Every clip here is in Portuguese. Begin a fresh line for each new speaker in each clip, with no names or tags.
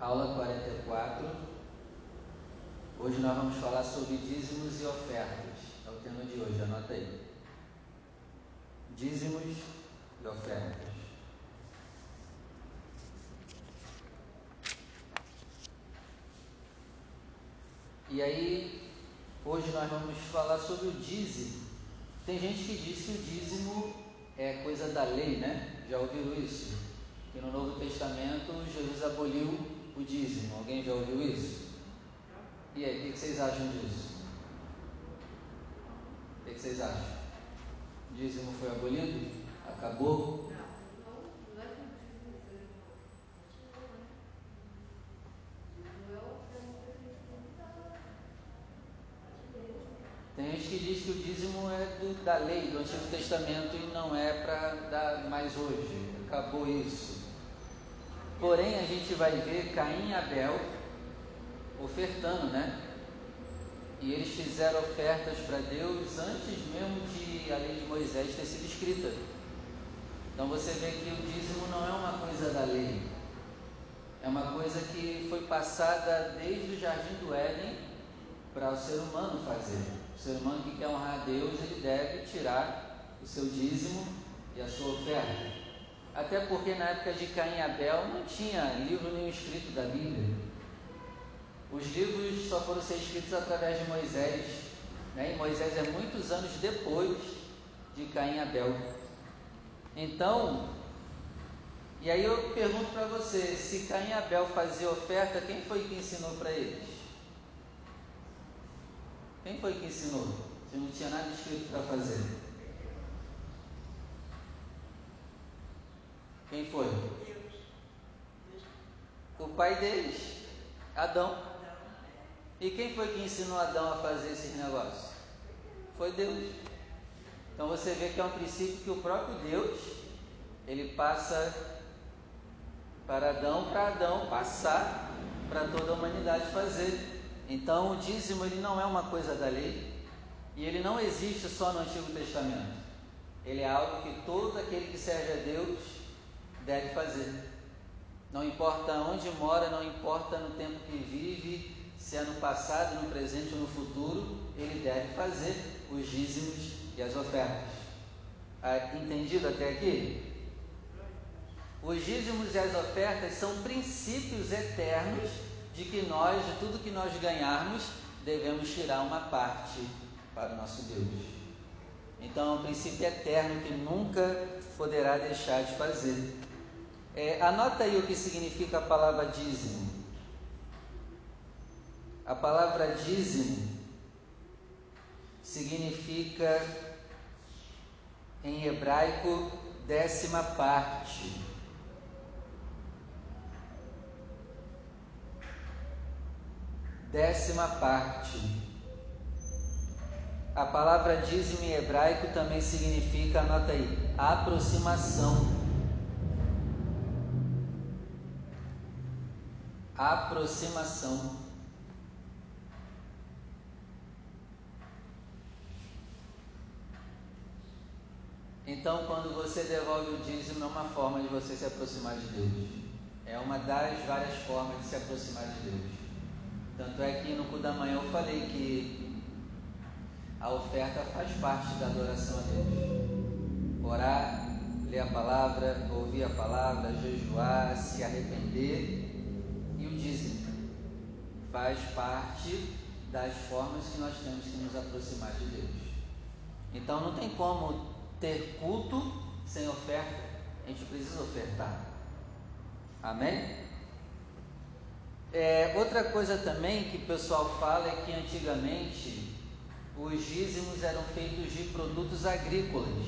aula 44. Hoje nós vamos falar sobre dízimos e ofertas. É o tema de hoje, anota aí. Dízimos e ofertas. E aí, hoje nós vamos falar sobre o dízimo. Tem gente que diz que o dízimo é coisa da lei, né? Já ouviram isso? Que no Novo Testamento Jesus aboliu o dízimo. Alguém já ouviu isso? E aí, o que vocês acham disso? O que vocês acham? O dízimo foi abolido? Acabou? Tem gente que diz que o dízimo é do, da lei, do Antigo Testamento e não é para dar mais hoje. Acabou isso. Porém, a gente vai ver Caim e Abel ofertando, né? E eles fizeram ofertas para Deus antes mesmo de a lei de Moisés ter sido escrita. Então você vê que o dízimo não é uma coisa da lei, é uma coisa que foi passada desde o jardim do Éden para o ser humano fazer. O ser humano que quer honrar a Deus, ele deve tirar o seu dízimo e a sua oferta. Até porque na época de Caim e Abel não tinha livro nenhum escrito da Bíblia. Os livros só foram ser escritos através de Moisés. Né? E Moisés é muitos anos depois de Caim e Abel. Então, e aí eu pergunto para você, se Caim e Abel faziam oferta, quem foi que ensinou para eles? Quem foi que ensinou? Se não tinha nada escrito para fazer. Quem foi? O pai deles, Adão. E quem foi que ensinou Adão a fazer esses negócios? Foi Deus. Então você vê que é um princípio que o próprio Deus ele passa para Adão, para Adão passar para toda a humanidade fazer. Então o dízimo ele não é uma coisa da lei e ele não existe só no Antigo Testamento. Ele é algo que todo aquele que serve a Deus deve fazer. Não importa onde mora, não importa no tempo que vive, se é no passado, no presente ou no futuro, ele deve fazer os dízimos e as ofertas. Ah, entendido até aqui? Os dízimos e as ofertas são princípios eternos de que nós, de tudo que nós ganharmos, devemos tirar uma parte para o nosso Deus. Então é um princípio eterno que nunca poderá deixar de fazer. É, anota aí o que significa a palavra dízimo. A palavra dízimo significa em hebraico décima parte. Décima parte. A palavra dízimo em hebraico também significa, anota aí, aproximação. Aproximação. Então, quando você devolve o dízimo, é uma forma de você se aproximar de Deus. É uma das várias formas de se aproximar de Deus. Tanto é que no cu da manhã eu falei que a oferta faz parte da adoração a Deus. Orar, ler a palavra, ouvir a palavra, jejuar, se arrepender e o dízimo faz parte das formas que nós temos que nos aproximar de Deus. Então não tem como ter culto sem oferta. A gente precisa ofertar. Amém? É, outra coisa também que o pessoal fala é que antigamente os dízimos eram feitos de produtos agrícolas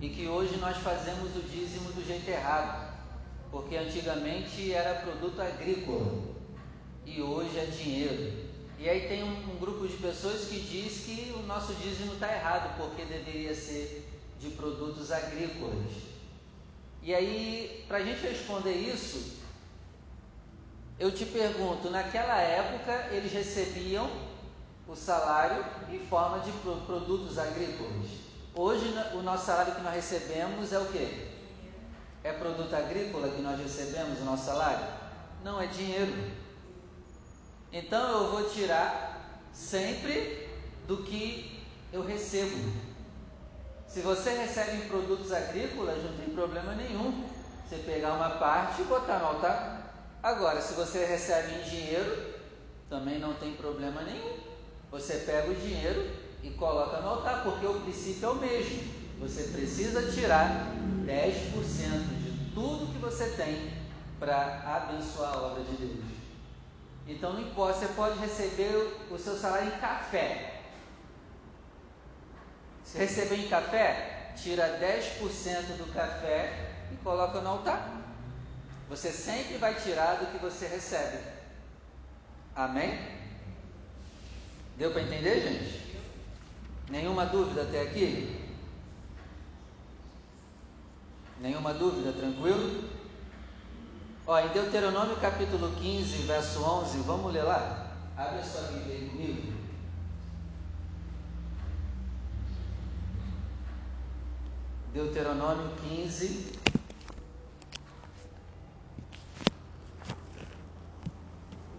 e que hoje nós fazemos o dízimo do jeito errado, porque antigamente era produto agrícola e hoje é dinheiro. E aí tem um, um grupo de pessoas que diz que o nosso dízimo está errado, porque deveria ser de produtos agrícolas. E aí, para a gente responder isso, eu te pergunto: naquela época eles recebiam o salário em forma de produtos agrícolas. Hoje o nosso salário que nós recebemos é o que? É produto agrícola que nós recebemos o nosso salário? não é dinheiro. Então eu vou tirar sempre do que eu recebo. Se você recebe em produtos agrícolas, não tem problema nenhum você pegar uma parte e botar no altar. Agora, se você recebe em dinheiro, também não tem problema nenhum. Você pega o dinheiro e coloca no altar, porque o princípio é o mesmo. Você precisa tirar 10% de tudo que você tem para abençoar a obra de Deus. Então não importa, você pode receber o seu salário em café. Se receber em café, tira 10% do café e coloca no altar. Você sempre vai tirar do que você recebe. Amém? Deu para entender, gente? Nenhuma dúvida até aqui? Nenhuma dúvida, tranquilo? Ó, em Deuteronômio capítulo 15, verso 11, vamos ler lá? Abre a sua Bíblia aí comigo. Deuteronômio 15,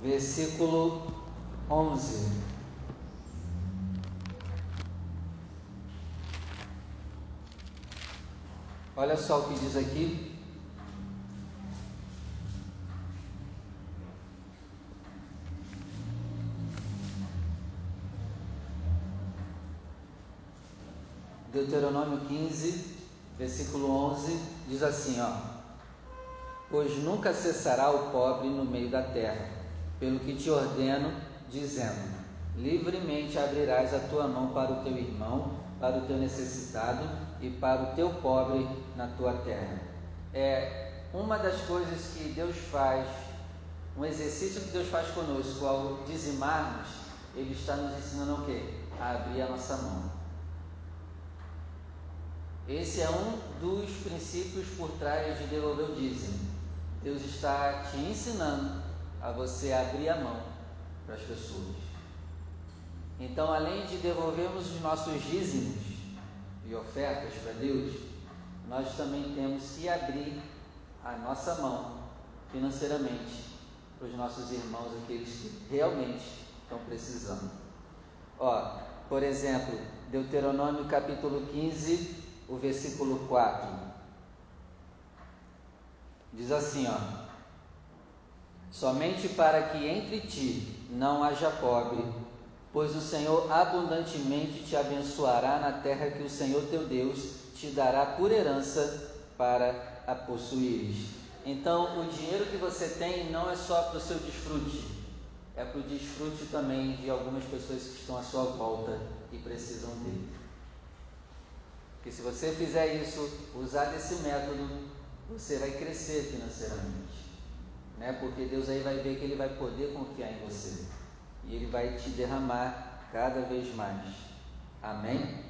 versículo 11. Olha só o que diz aqui. Deuteronômio 15, versículo 11, diz assim, ó: Pois nunca cessará o pobre no meio da terra, pelo que te ordeno, dizendo: Livremente abrirás a tua mão para o teu irmão, para o teu necessitado e para o teu pobre na tua terra. É uma das coisas que Deus faz, um exercício que Deus faz conosco ao dizimarmos, Ele está nos ensinando o quê? A abrir a nossa mão. Esse é um dos princípios por trás de devolver o dízimo. Deus está te ensinando a você abrir a mão para as pessoas. Então, além de devolvermos os nossos dízimos e ofertas para Deus, nós também temos que abrir a nossa mão financeiramente para os nossos irmãos, aqueles que realmente estão precisando. Ó, por exemplo, Deuteronômio capítulo 15, o versículo 4. Diz assim, ó: Somente para que entre ti não haja pobre, pois o Senhor abundantemente te abençoará na terra que o Senhor teu Deus te dará por herança para a possuires. Então, o dinheiro que você tem não é só para o seu desfrute, é para o desfrute também de algumas pessoas que estão à sua volta e precisam dele. Porque se você fizer isso, usar desse método, você vai crescer financeiramente né? Porque Deus aí vai ver que Ele vai poder confiar em você e Ele vai te derramar cada vez mais. Amém?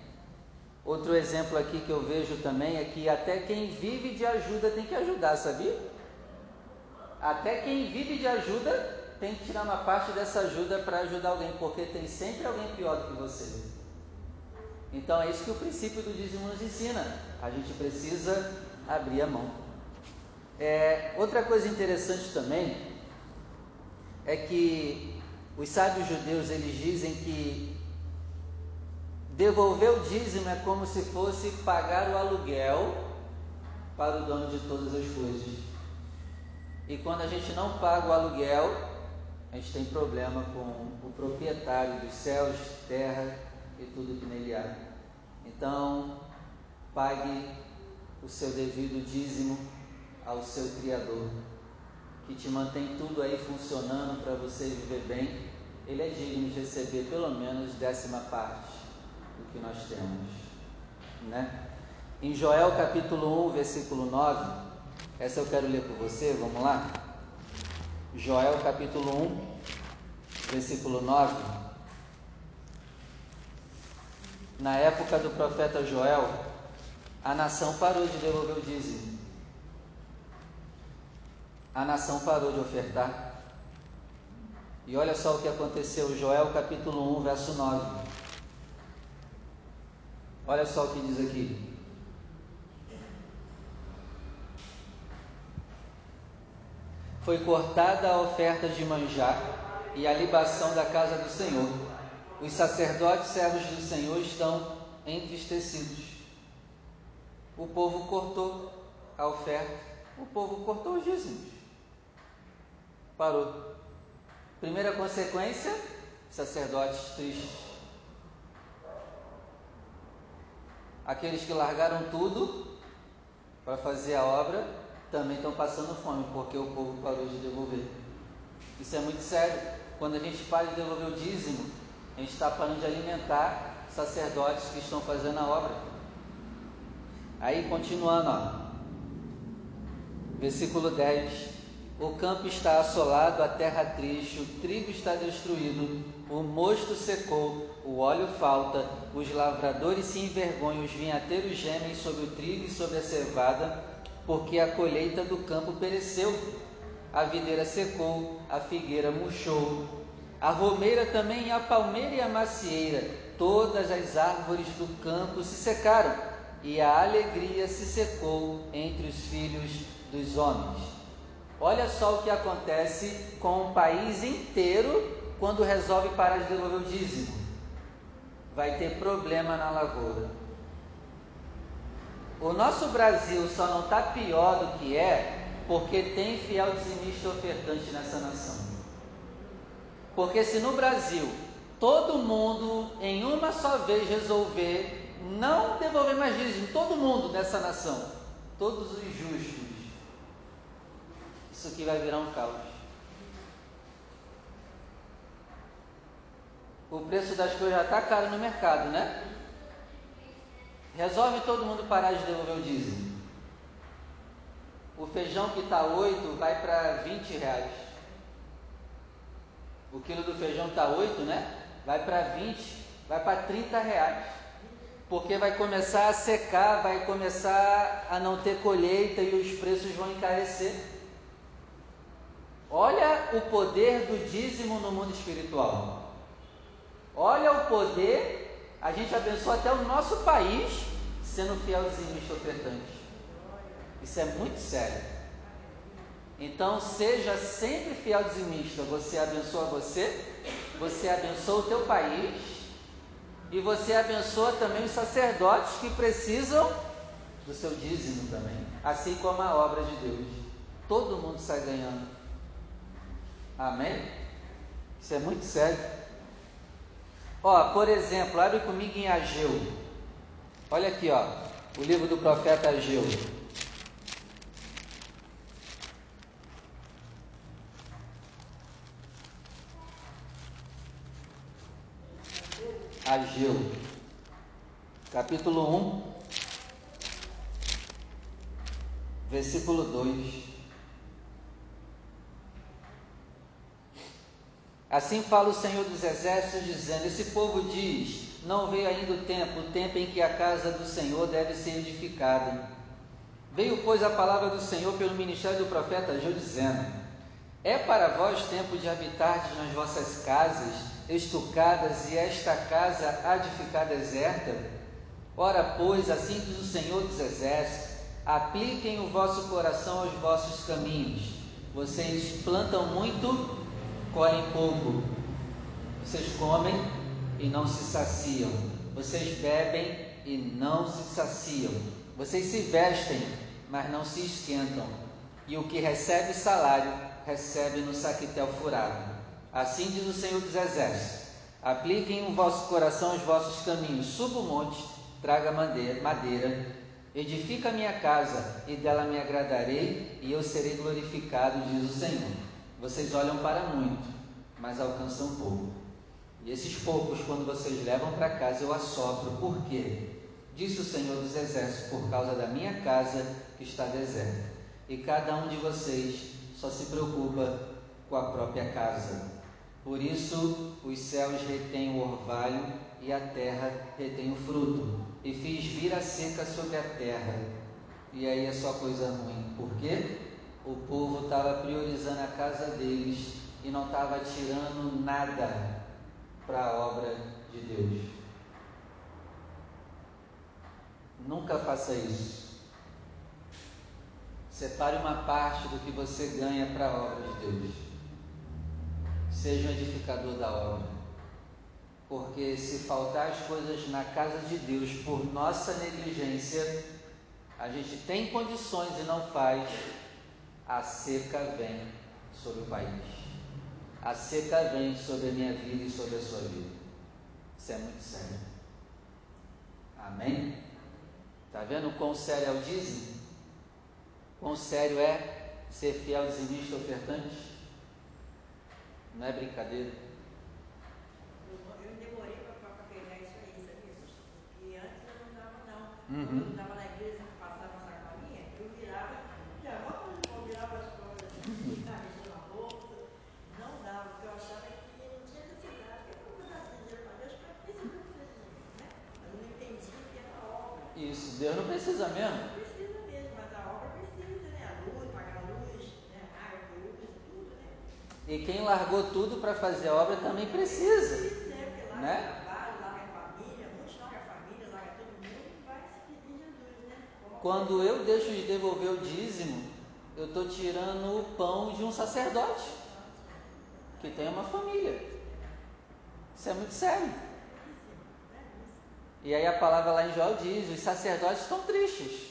Outro exemplo aqui que eu vejo também é que até quem vive de ajuda tem que ajudar, sabia? Até quem vive de ajuda tem que tirar uma parte dessa ajuda para ajudar alguém, porque tem sempre alguém pior do que você. Então é isso que o princípio do dízimo nos ensina. A gente precisa abrir a mão. É, outra coisa interessante também é que os sábios judeus eles dizem que devolver o dízimo é como se fosse pagar o aluguel para o dono de todas as coisas. E quando a gente não paga o aluguel, a gente tem problema com o proprietário dos céus, terra e tudo que nele há. Então, pague o seu devido dízimo ao seu Criador, que te mantém tudo aí funcionando para você viver bem, Ele é digno de receber pelo menos décima parte do que nós temos, né? Em Joel capítulo 1, versículo 9, essa eu quero ler por você, vamos lá? Joel capítulo 1, versículo 9. Na época do profeta Joel, a nação parou de devolver o dízimo a nação parou de ofertar. E olha só o que aconteceu, Joel capítulo 1, verso 9. Olha só o que diz aqui. foi cortada a oferta de manjar e a libação da casa do Senhor. Os sacerdotes servos do Senhor estão entristecidos. O povo cortou a oferta, o povo cortou os dízimos. Parou. Primeira consequência: sacerdotes tristes. Aqueles que largaram tudo para fazer a obra também estão passando fome, porque o povo parou de devolver. Isso é muito sério. Quando a gente para de devolver o dízimo, a gente está parando de alimentar sacerdotes que estão fazendo a obra. Aí, continuando, ó. versículo 10: O campo está assolado, a terra triste, o trigo está destruído, o mosto secou, o óleo falta, os lavradores se envergonham, os vinhateiros gemem sobre o trigo e sobre a cevada, porque a colheita do campo pereceu. A videira secou, a figueira murchou, a romeira também, a palmeira e a macieira, todas as árvores do campo se secaram, e a alegria se secou entre os filhos dos homens. Olha só o que acontece com o país inteiro quando resolve parar de devolver o dízimo. Vai ter problema na lavoura. O nosso Brasil só não está pior do que é porque tem fiel dizimista ofertante nessa nação. Porque se no Brasil todo mundo em uma só vez resolver não devolver mais dízimo, todo mundo dessa nação, todos os justos, isso aqui vai virar um caos. O preço das coisas já está caro no mercado, né? Resolve todo mundo parar de devolver o dízimo. O feijão que está 8 vai para 20 reais. O quilo do feijão está 8, né? Vai para 20, vai para 30 reais. Porque vai começar a secar, vai começar a não ter colheita e os preços vão encarecer. Olha o poder do dízimo no mundo espiritual. Olha o poder, a gente abençoa até o nosso país sendo fiel dizimista ofertante. Isso é muito sério. Então seja sempre fiel dizimista. Você abençoa você, você abençoa o teu país e você abençoa também os sacerdotes que precisam do seu dízimo também, assim como a obra de Deus. Todo mundo sai ganhando. Amém? Isso é muito sério. Ó, por exemplo, abre comigo em Ageu. Olha aqui, ó, o livro do profeta Ageu. Ageu, capítulo 1, versículo 2. Assim fala o Senhor dos Exércitos, dizendo: Esse povo diz: Não veio ainda o tempo, o tempo em que a casa do Senhor deve ser edificada. Veio, pois, a palavra do Senhor pelo ministério do profeta Ageu, dizendo: É para vós tempo de habitar nas vossas casas estucadas e esta casa há de ficar deserta? Ora, pois, assim diz o Senhor dos Exércitos: apliquem o vosso coração aos vossos caminhos. Vocês plantam muito, colhem pouco. Vocês comem e não se saciam. Vocês bebem e não se saciam. Vocês se vestem, mas não se esquentam. E o que recebe salário, recebe no saquitel furado. Assim diz o Senhor dos Exércitos: apliquem o vosso coração os vossos caminhos, suba o monte, traga madeira, edifica a minha casa, e dela me agradarei, e eu serei glorificado, diz o Senhor. Vocês olham para muito, mas alcançam pouco. E esses poucos, quando vocês levam para casa, eu assopro. Por quê? Disse o Senhor dos Exércitos, por causa da minha casa que está deserta. E cada um de vocês só se preocupa com a própria casa. Por isso os céus retêm o orvalho e a terra retém o fruto. E fiz vir a seca sobre a terra. E aí é só coisa ruim. Por quê? O povo estava priorizando a casa deles e não estava tirando nada para a obra de Deus. Nunca faça isso. Separe uma parte do que você ganha para a obra de Deus. Seja um edificador da obra. Porque se faltar as coisas na casa de Deus por nossa negligência, a gente tem condições e não faz, a seca vem sobre o país. A seca vem sobre a minha vida e sobre a sua vida. Isso é muito sério. Amém? Está vendo quão sério é o dízimo? Quão sério é ser fiel dizimista ofertante? Não é brincadeira.
Eu, demorei para pegar isso aí, sabia? Porque antes eu não dava não.
Uhum.
Quando eu estava na igreja, passava uma sacolinha, eu virava, já vamos, eu virava as coisas, ficava mexendo na bolsa. Não dava, porque eu achava que não tinha necessidade. Eu não vou dar dinheiro para Deus, para que Deus fez dinheiro, né? Mas eu não entendi que era obra.
Isso, Deus não precisa mesmo.
Não precisa mesmo, mas a obra precisa, né? A luz, pagar a luz, né? A água que usa, tudo, né?
E quem largou tudo para fazer a obra também precisa.
Precisa, é, porque larga
Né?
o trabalho, larga a família, muitos larga a família, larga todo mundo e vai seguir Jesus, né? Como
Quando eu deixo de devolver o dízimo, eu estou tirando o pão de um sacerdote que tem uma família. Isso é muito sério. E aí a palavra lá em Joel diz: os sacerdotes estão tristes.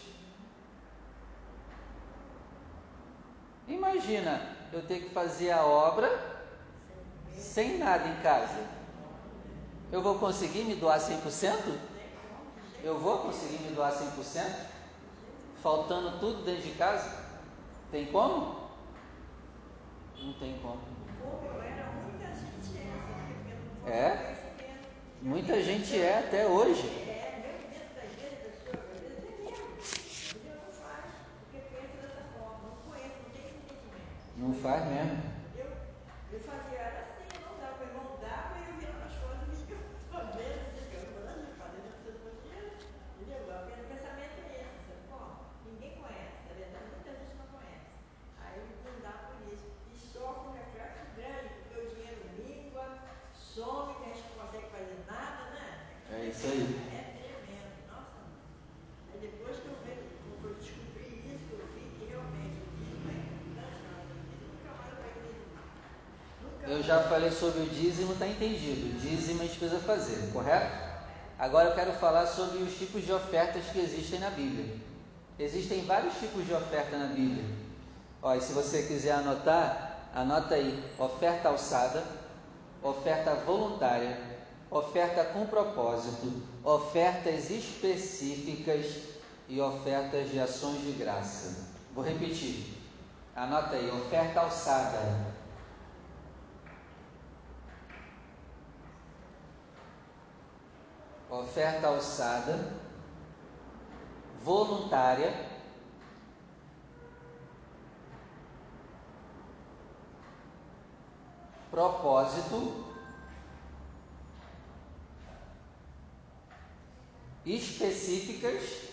Imagina eu ter que fazer a obra sem nada em casa. Eu vou conseguir me doar 100%? Eu vou conseguir me doar 100%? Faltando tudo dentro de casa? Tem como? Não tem como
era, muita gente é, sabia? Porque não foi
É? Muita gente é até hoje.
É, mesmo dentro da igreja, da sua igreja, até mesmo. Entendeu? Não faz, porque pensa dessa forma, não conhece, não tem esse entendimento.
Não faz mesmo.
Entendeu? Eu fazia, era assim, eu não dava, meu irmão dava e eu virava as coisas e ia fazendo, assim, eu não vou fazendo, eu preciso do dinheiro. Entendeu? O pensamento é esse, sabe como? Ninguém conhece, tá vendo? Muita gente não conhece. Aí não dá por isso. E sofre um reflexo grande, porque o dinheiro língua, some, que a gente não consegue fazer nada, né?
É isso aí.
É tremendo, nossa. Aí depois que eu eu descobri isso, que eu vi que realmente o dízimo é importante
Eu já falei sobre o dízimo, está entendido. O dízimo a gente precisa fazer, correto? Agora eu quero falar sobre os tipos de ofertas que existem na Bíblia. Existem vários tipos de oferta na Bíblia. Ó, e se você quiser anotar, anota aí: oferta alçada, oferta voluntária, oferta com propósito, ofertas específicas e ofertas de ações de graça. Vou repetir. Anota aí: oferta alçada, oferta alçada, voluntária, propósito, específicas,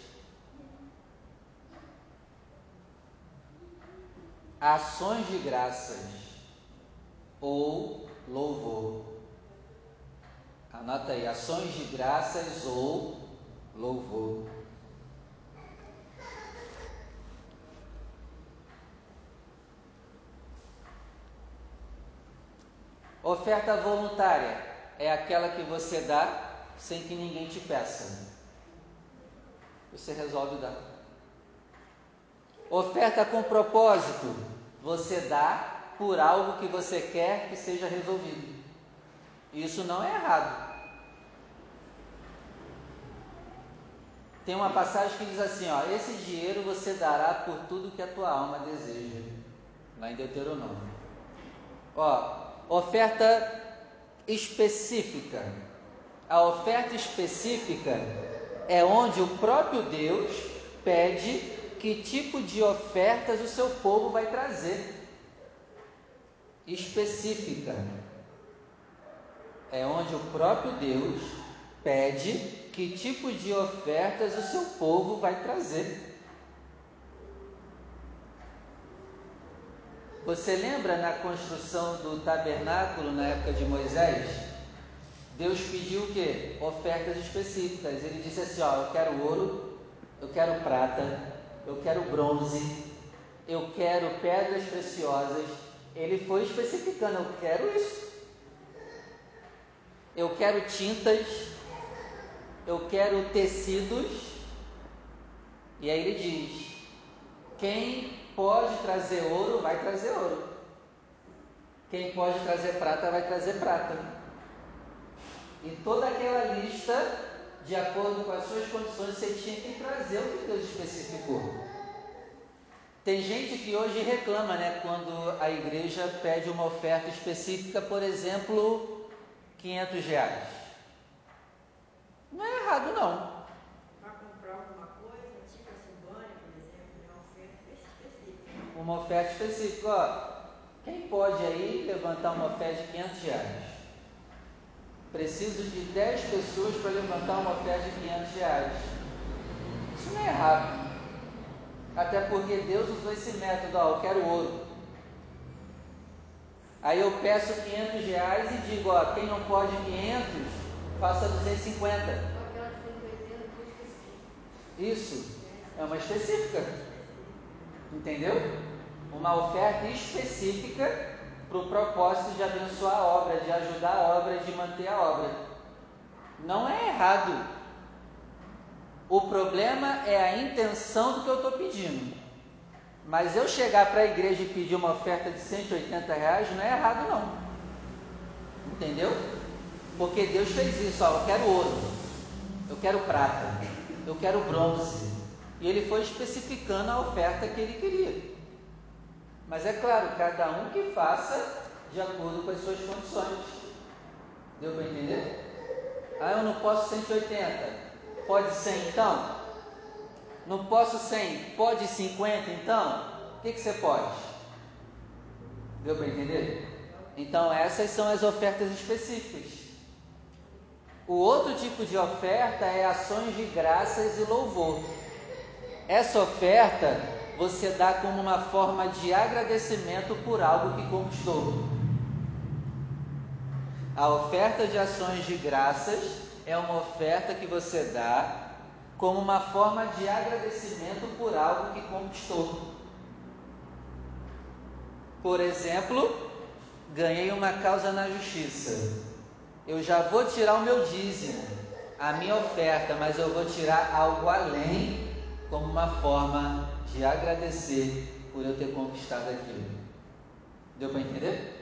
ações de graças ou louvor. Anota aí, ações de graças ou louvor. Oferta voluntária é aquela que você dá sem que ninguém te peça. Você resolve dar. Oferta com propósito, você dá por algo que você quer que seja resolvido. Isso não é errado. Tem uma passagem que diz assim, ó, esse dinheiro você dará por tudo que a tua alma deseja. Lá em Deuteronômio. Ó, oferta específica. A oferta específica é onde o próprio Deus pede que tipo de ofertas o seu povo vai trazer. Específica. É onde o próprio Deus pede que tipo de ofertas o seu povo vai trazer. Você lembra na construção do tabernáculo na época de Moisés? Deus pediu o quê? Ofertas específicas. Ele disse assim: ó, eu quero ouro, eu quero prata, eu quero bronze, eu quero pedras preciosas, ele foi especificando, eu quero isso. Eu quero tintas, eu quero tecidos. E aí ele diz: quem pode trazer ouro, vai trazer ouro. Quem pode trazer prata, vai trazer prata. E toda aquela lista, de acordo com as suas condições, você tinha que trazer o que Deus especificou. Tem gente que hoje reclama, né, quando a igreja pede uma oferta específica, por exemplo, 500 reais. Não é errado não.
Para comprar alguma coisa, tipo assim, banho, por exemplo, é uma oferta específica.
Uma oferta específica, ó. Quem pode aí levantar uma oferta de 500 reais? Preciso de 10 pessoas para levantar uma oferta de 500 reais. Isso não é errado. Até porque Deus usou esse método, ó, eu quero ouro. Aí eu peço 500 reais e digo, ó, quem não pode 500, faça 250. Isso, é uma específica. Entendeu? Uma oferta específica para o propósito de abençoar a obra, de ajudar a obra, de manter a obra. Não é errado o problema é a intenção do que eu estou pedindo. Mas eu chegar para a igreja e pedir uma oferta de 180 reais não é errado não. Entendeu? Porque Deus fez isso, ó, eu quero ouro, eu quero prata, eu quero bronze. E ele foi especificando a oferta que ele queria. Mas é claro, cada um que faça de acordo com as suas condições. Deu para entender? Ah, eu não posso 180. Pode 100 então? Não posso 100, pode 50 então? O que, que você pode? Deu para entender? Então, essas são as ofertas específicas. O outro tipo de oferta é ações de graças e louvor. Essa oferta você dá como uma forma de agradecimento por algo que conquistou. A oferta de ações de graças é uma oferta que você dá como uma forma de agradecimento por algo que conquistou. Por exemplo, ganhei uma causa na justiça. Eu já vou tirar o meu dízimo, a minha oferta, mas eu vou tirar algo além, como uma forma de agradecer por eu ter conquistado aquilo. Deu para entender?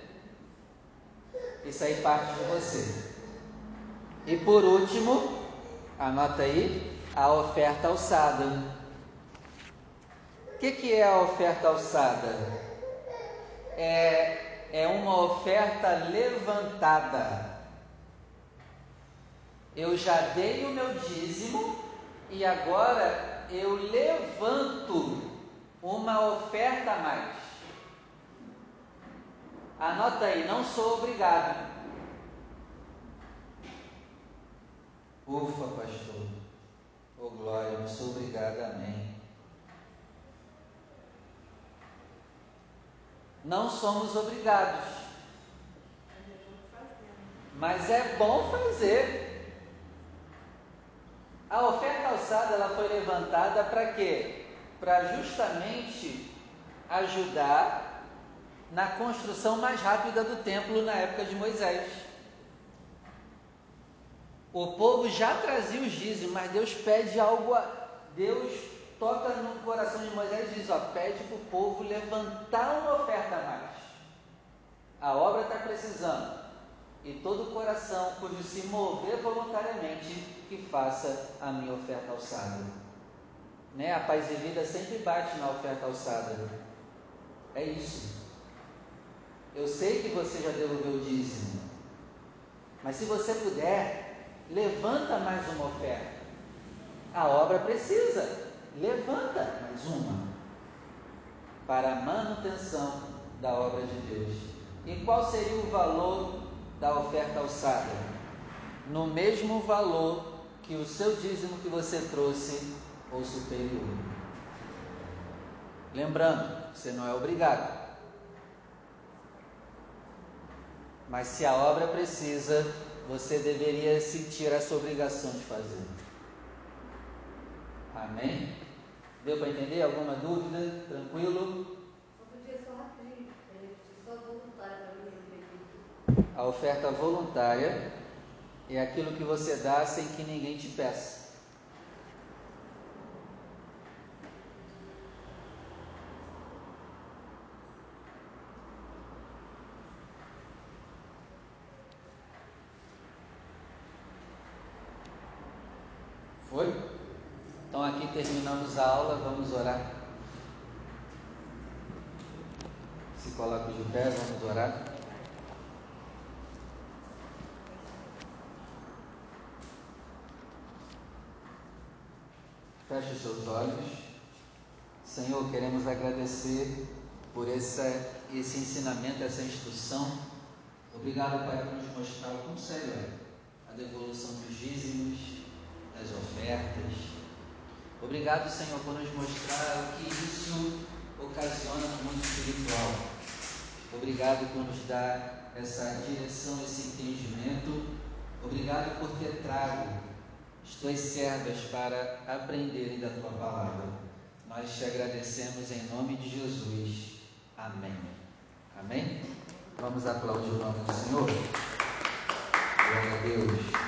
Isso aí parte de você. E por último, anota aí, a oferta alçada. O que, que é a oferta alçada? É, é uma oferta levantada. Eu já dei o meu dízimo e agora eu levanto uma oferta a mais. Anota aí, não sou obrigado. Ufa, pastor. Oh glória, muito obrigado, amém. Não somos obrigados. Mas é bom fazer. A oferta alçada ela foi levantada para quê? Para justamente ajudar na construção mais rápida do templo na época de Moisés. O povo já trazia os dízimos, mas Deus pede algo, a, Deus toca no coração de Moisés e diz: ó, pede para o povo levantar uma oferta a mais. A obra está precisando. E todo coração cujo se mover voluntariamente, que faça a minha oferta alçada. Né? A paz e vida sempre bate na oferta alçada. É isso. Eu sei que você já devolveu o dízimo. Mas se você puder, levanta mais uma oferta. A obra precisa, levanta mais uma para a manutenção da obra de Deus. E qual seria o valor da oferta alçada? No mesmo valor que o seu dízimo que você trouxe ou superior. Lembrando, você não é obrigado. Mas se a obra precisa, você deveria sentir essa obrigação de fazer. Amém? Deu para entender? Alguma dúvida? Tranquilo?
Mim,
A oferta voluntária é aquilo que você dá sem que ninguém te peça. Foi? Então aqui terminamos a aula, vamos orar. Se coloca de pé, vamos orar. Feche seus olhos. Senhor, queremos agradecer por essa, esse ensinamento, essa instrução. Obrigado, Pai, por nos mostrar o quão sério é a devolução dos dízimos, das ofertas. Obrigado, Senhor, por nos mostrar o que isso ocasiona no mundo espiritual. Obrigado por nos dar essa direção, esse entendimento. Obrigado por ter trago as tuas servas para aprenderem da tua palavra. Nós te agradecemos em nome de Jesus. Amém. Amém? Vamos aplaudir o nome do Senhor. Glória a Deus.